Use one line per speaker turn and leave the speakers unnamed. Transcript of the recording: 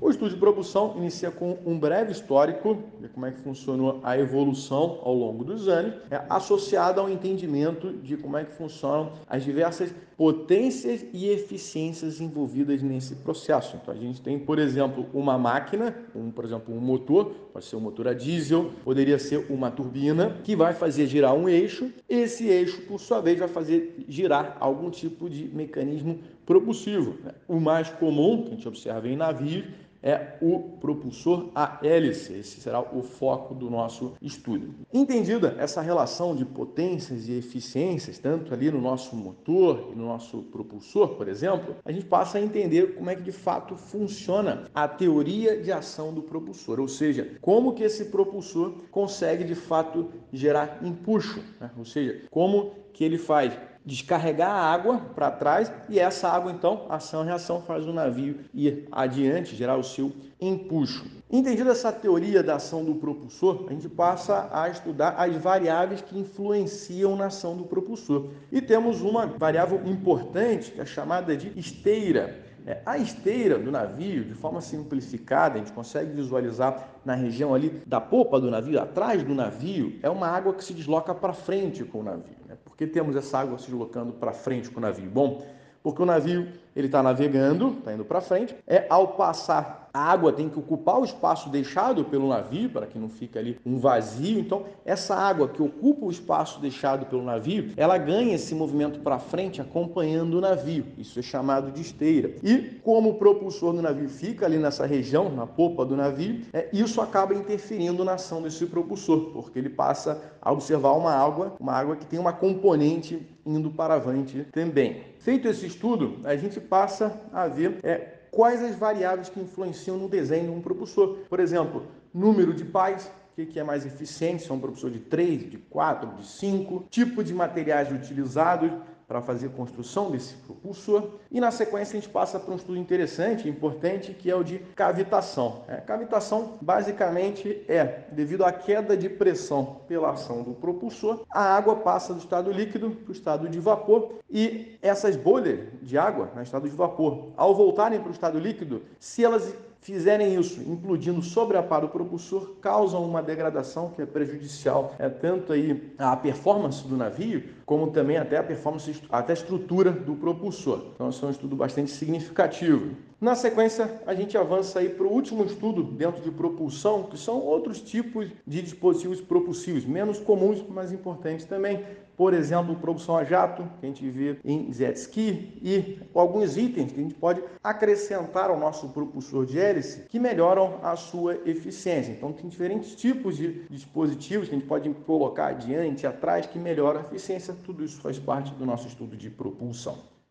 O estudo de propulsão inicia com um breve histórico de como é que funcionou a evolução ao longo dos anos, é, associado ao entendimento de como é que funcionam as diversas potências e eficiências envolvidas nesse processo. Então a gente tem, por exemplo, uma máquina, um, por exemplo, um motor, pode ser um motor a diesel, poderia ser uma turbina que vai fazer girar um eixo. Esse eixo, por sua vez, vai fazer girar algum tipo de mecanismo propulsivo. O mais comum que a gente observa em navios é o propulsor a hélice. Esse será o foco do nosso estudo. Entendida essa relação de potências e eficiências, tanto ali no nosso motor e no nosso propulsor, por exemplo, a gente passa a entender como é que de fato funciona a teoria de ação do propulsor, ou seja, como que esse propulsor consegue de fato gerar empuxo, né? ou seja, como que ele faz descarregar a água para trás e essa água, então, ação reação faz o navio ir adiante, gerar o seu empuxo. Entendida essa teoria da ação do propulsor, a gente passa a estudar as variáveis que influenciam na ação do propulsor. E temos uma variável importante, que é chamada de esteira. É, a esteira do navio, de forma simplificada, a gente consegue visualizar na região ali da popa do navio, atrás do navio, é uma água que se desloca para frente com o navio. Né? Por que temos essa água se deslocando para frente com o navio? Bom, porque o navio ele está navegando, está indo para frente. É ao passar a água tem que ocupar o espaço deixado pelo navio para que não fique ali um vazio. Então essa água que ocupa o espaço deixado pelo navio, ela ganha esse movimento para frente acompanhando o navio. Isso é chamado de esteira. E como o propulsor do navio fica ali nessa região, na popa do navio, é, isso acaba interferindo na ação desse propulsor, porque ele passa a observar uma água, uma água que tem uma componente indo para avante também. Feito esse estudo, a gente passa a ver é, quais as variáveis que influenciam no desenho de um propulsor. Por exemplo, número de pais, o que é mais eficiente, se é um propulsor de 3, de 4, de 5, tipo de materiais utilizados, para fazer construção desse propulsor. E na sequência a gente passa para um estudo interessante, importante, que é o de cavitação. É, cavitação basicamente é devido à queda de pressão pela ação do propulsor, a água passa do estado líquido para o estado de vapor e essas bolhas de água, no né, estado de vapor, ao voltarem para o estado líquido, se elas fizerem isso implodindo sobre a pá do propulsor, causam uma degradação que é prejudicial é tanto aí a performance do navio, como também até a performance, até a estrutura do propulsor. Então, isso é um estudo bastante significativo. Na sequência, a gente avança aí para o último estudo dentro de propulsão, que são outros tipos de dispositivos propulsivos, menos comuns, mas importantes também. Por exemplo, propulsão a jato, que a gente vê em jet ski, e alguns itens que a gente pode acrescentar ao nosso propulsor de hélice que melhoram a sua eficiência. Então, tem diferentes tipos de dispositivos que a gente pode colocar adiante, atrás, que melhoram a eficiência. Tudo isso faz parte do nosso estudo de propulsão.